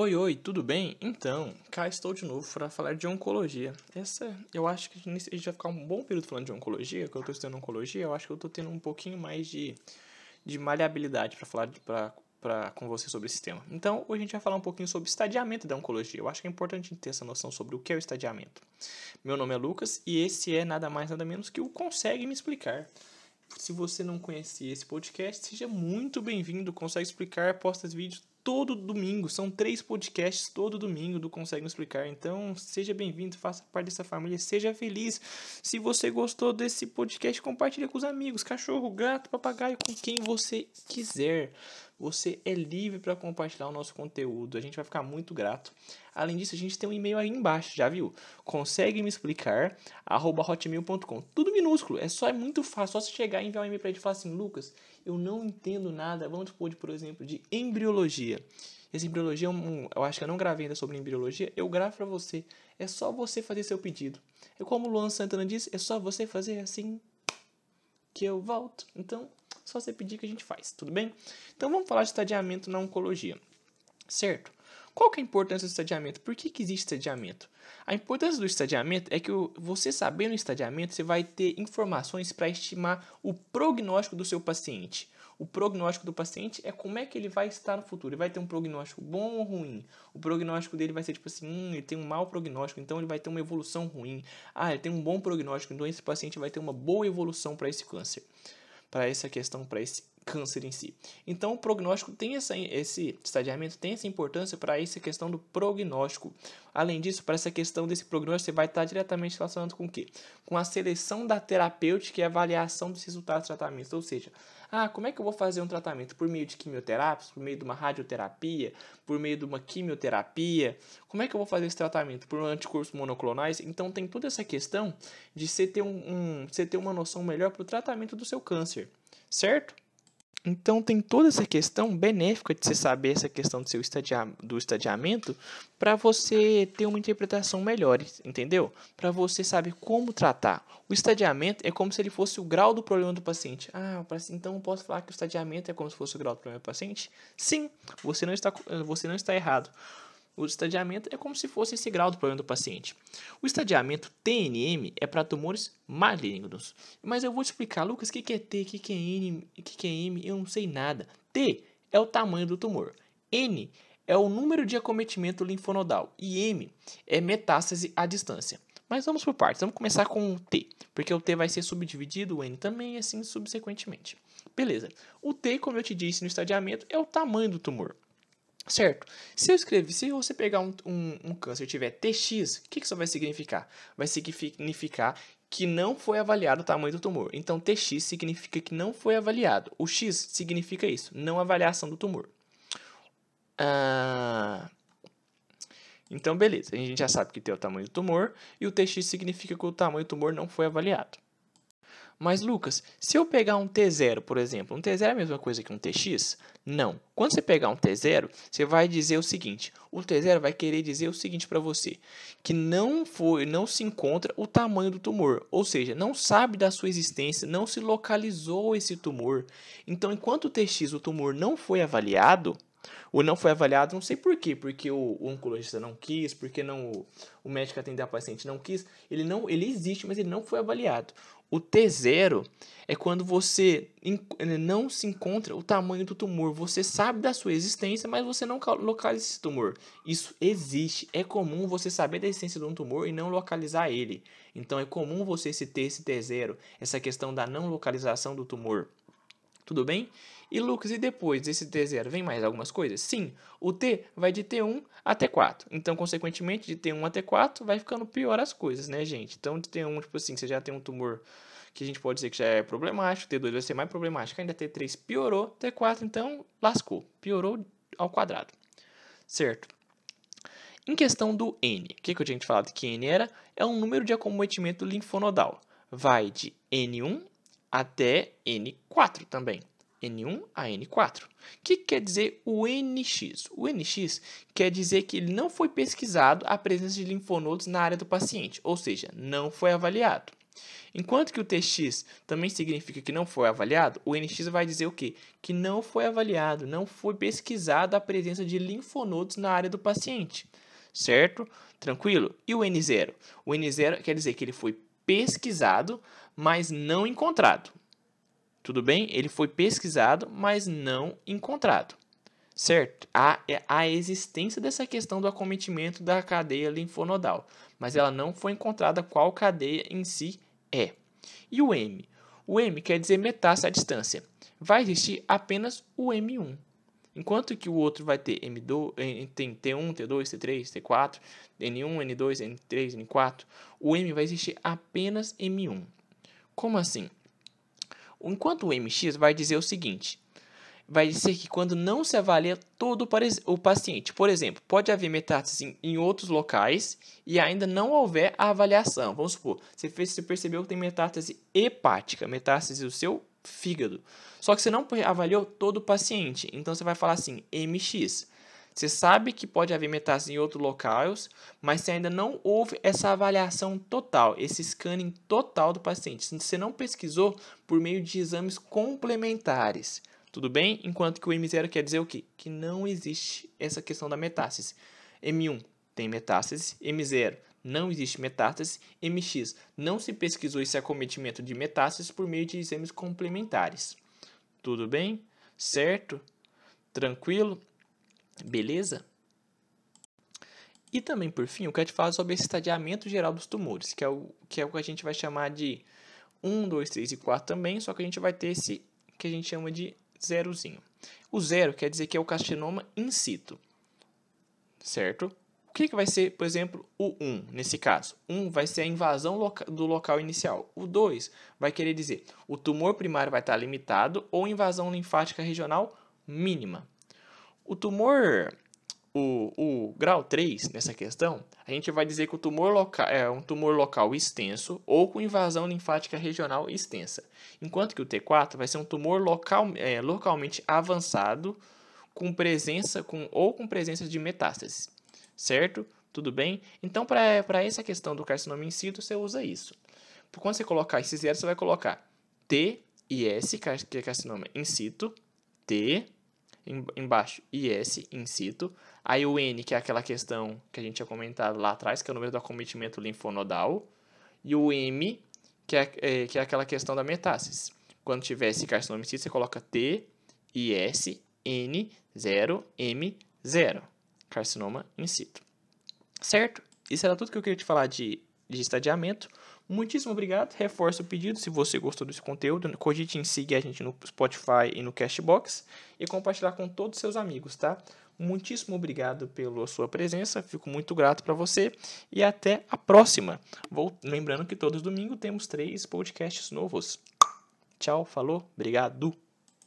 Oi, oi, tudo bem? Então, cá estou de novo para falar de oncologia. Essa, eu acho que a gente vai ficar um bom período falando de oncologia, que eu estou estudando oncologia, eu acho que eu estou tendo um pouquinho mais de, de maleabilidade para falar pra, pra, com você sobre esse tema. Então, hoje a gente vai falar um pouquinho sobre estadiamento da oncologia. Eu acho que é importante ter essa noção sobre o que é o estadiamento. Meu nome é Lucas e esse é nada mais nada menos que o Consegue Me Explicar. Se você não conhecia esse podcast, seja muito bem-vindo. Consegue Explicar, posta vídeos todo domingo. São três podcasts todo domingo do Consegue Explicar. Então, seja bem-vindo, faça parte dessa família, seja feliz. Se você gostou desse podcast, compartilhe com os amigos, cachorro, gato, papagaio, com quem você quiser. Você é livre para compartilhar o nosso conteúdo. A gente vai ficar muito grato. Além disso, a gente tem um e-mail aí embaixo, já viu? Consegue me explicar? hotmail.com. Tudo minúsculo. É só é muito fácil. Só você chegar e enviar um e-mail para ele e falar assim, Lucas, eu não entendo nada. Vamos supor, por exemplo, de embriologia. Essa embriologia, um, eu acho que eu não gravei ainda sobre embriologia. Eu gravo para você. É só você fazer seu pedido. É como o Luan Santana disse, é só você fazer assim que eu volto. Então, só você pedir que a gente faz, tudo bem? Então vamos falar de estadiamento na oncologia, certo? Qual que é a importância do estadiamento? Por que, que existe estadiamento? A importância do estadiamento é que você sabendo o estadiamento, você vai ter informações para estimar o prognóstico do seu paciente. O prognóstico do paciente é como é que ele vai estar no futuro. Ele vai ter um prognóstico bom ou ruim? O prognóstico dele vai ser tipo assim, hum, ele tem um mau prognóstico, então ele vai ter uma evolução ruim. Ah, ele tem um bom prognóstico, então esse paciente vai ter uma boa evolução para esse câncer para essa questão, para esse câncer em si. Então, o prognóstico tem essa, esse estadiamento tem essa importância para essa questão do prognóstico. Além disso, para essa questão desse prognóstico, você vai estar diretamente relacionado com o quê? Com a seleção da terapêutica e avaliação dos resultados do tratamento. Ou seja, ah, como é que eu vou fazer um tratamento? Por meio de quimioterapia, por meio de uma radioterapia, por meio de uma quimioterapia? Como é que eu vou fazer esse tratamento? Por anticorpos monoclonais? Então tem toda essa questão de você ter, um, um você ter uma noção melhor para o tratamento do seu câncer, certo? Então tem toda essa questão benéfica de você saber essa questão do seu estadia, do estadiamento para você ter uma interpretação melhor, entendeu? Para você saber como tratar. O estadiamento é como se ele fosse o grau do problema do paciente. Ah, então eu posso falar que o estadiamento é como se fosse o grau do problema do paciente? Sim, você não está, você não está errado. O estadiamento é como se fosse esse grau do problema do paciente. O estadiamento TNM é para tumores malignos. Mas eu vou te explicar, Lucas, o que, é T, o que, é N, o que, é M, eu não sei nada. T é o tamanho do tumor. N é o número de acometimento linfonodal. E M é metástase à distância. Mas vamos por partes. Vamos começar com o T, porque o T vai ser subdividido, o N também, e assim subsequentemente. Beleza. O T, como eu te disse no estadiamento, é o tamanho do tumor. Certo? Se eu escrever, se você pegar um, um, um câncer e tiver TX, o que, que isso vai significar? Vai significar que não foi avaliado o tamanho do tumor. Então, TX significa que não foi avaliado. O X significa isso, não avaliação do tumor. Ah, então, beleza. A gente já sabe que tem o tamanho do tumor e o TX significa que o tamanho do tumor não foi avaliado. Mas, Lucas, se eu pegar um T0, por exemplo, um T0 é a mesma coisa que um TX? Não. Quando você pegar um T0, você vai dizer o seguinte: o T0 vai querer dizer o seguinte para você, que não foi, não se encontra o tamanho do tumor, ou seja, não sabe da sua existência, não se localizou esse tumor. Então, enquanto o TX, o tumor não foi avaliado, ou não foi avaliado, não sei por quê, porque o, o oncologista não quis, porque não o, o médico atender a paciente não quis, ele não, ele existe, mas ele não foi avaliado. O T0 é quando você não se encontra o tamanho do tumor. Você sabe da sua existência, mas você não localiza esse tumor. Isso existe. É comum você saber da existência de um tumor e não localizar ele. Então é comum você se ter esse T0, essa questão da não localização do tumor. Tudo bem? E Lucas, e depois desse T0 vem mais algumas coisas? Sim, o T vai de T1 a T4. Então, consequentemente, de T1 a T4 vai ficando pior as coisas, né, gente? Então, de T1, tipo assim, você já tem um tumor que a gente pode dizer que já é problemático, T2 vai ser mais problemático, ainda T3 piorou, T4 então lascou, piorou ao quadrado, certo? Em questão do N, o que, que eu tinha falado que N era? É um número de acometimento linfonodal, vai de N1 até N4 também. N1 a N4. O que quer dizer o NX? O NX quer dizer que ele não foi pesquisado a presença de linfonodos na área do paciente, ou seja, não foi avaliado. Enquanto que o TX também significa que não foi avaliado, o NX vai dizer o quê? Que não foi avaliado, não foi pesquisada a presença de linfonodos na área do paciente, certo? Tranquilo? E o N0? O N0 quer dizer que ele foi pesquisado, mas não encontrado. Tudo bem? Ele foi pesquisado, mas não encontrado. Certo? Há é, a existência dessa questão do acometimento da cadeia linfonodal, mas ela não foi encontrada qual cadeia em si é. E o M? O M quer dizer metástase à distância. Vai existir apenas o M1. Enquanto que o outro vai ter M2, tem T1, T2, T3, T4, N1, N2, N3, N4, o M vai existir apenas M1. Como assim? Enquanto o MX vai dizer o seguinte, vai dizer que quando não se avalia todo o paciente, por exemplo, pode haver metástase em outros locais e ainda não houver a avaliação. Vamos supor, você percebeu que tem metástase hepática, metástase do seu fígado. Só que você não avaliou todo o paciente, então você vai falar assim, MX. Você sabe que pode haver metástase em outros locais, mas você ainda não houve essa avaliação total, esse scanning total do paciente. Você não pesquisou por meio de exames complementares. Tudo bem? Enquanto que o M0 quer dizer o quê? Que não existe essa questão da metástase. M1 tem metástase, M0 não existe metástase, MX não se pesquisou esse acometimento de metástases por meio de exames complementares. Tudo bem? Certo? Tranquilo? Beleza? E também, por fim, eu quero te falar sobre esse estadiamento geral dos tumores, que é o que, é o que a gente vai chamar de 1, 2, 3 e 4 também, só que a gente vai ter esse que a gente chama de zerozinho. O zero quer dizer que é o carcinoma in situ, certo? Que, que vai ser, por exemplo, o 1 nesse caso? 1 vai ser a invasão loca do local inicial. O 2 vai querer dizer o tumor primário vai estar limitado ou invasão linfática regional mínima. O tumor, o, o grau 3 nessa questão, a gente vai dizer que o tumor local é um tumor local extenso ou com invasão linfática regional extensa. Enquanto que o T4 vai ser um tumor local, é, localmente avançado com presença com, ou com presença de metástases. Certo? Tudo bem? Então, para essa questão do carcinoma in situ, você usa isso. Quando você colocar esse zero, você vai colocar T e S, que é carcinoma in situ, T embaixo IS in situ. Aí o N, que é aquela questão que a gente tinha comentado lá atrás, que é o número do acometimento linfonodal. E o M, que é, é que é aquela questão da metástase. Quando tiver esse carcinoma in situ, você coloca T, IS, N, 0, M, 0. Carcinoma in situ. Certo? Isso era tudo que eu queria te falar de, de estadiamento. Muitíssimo obrigado. Reforço o pedido. Se você gostou desse conteúdo, cogite em seguir a gente no Spotify e no Cashbox e compartilhar com todos os seus amigos, tá? Muitíssimo obrigado pela sua presença. Fico muito grato para você e até a próxima. Vou lembrando que todos domingo temos três podcasts novos. Tchau, falou, obrigado.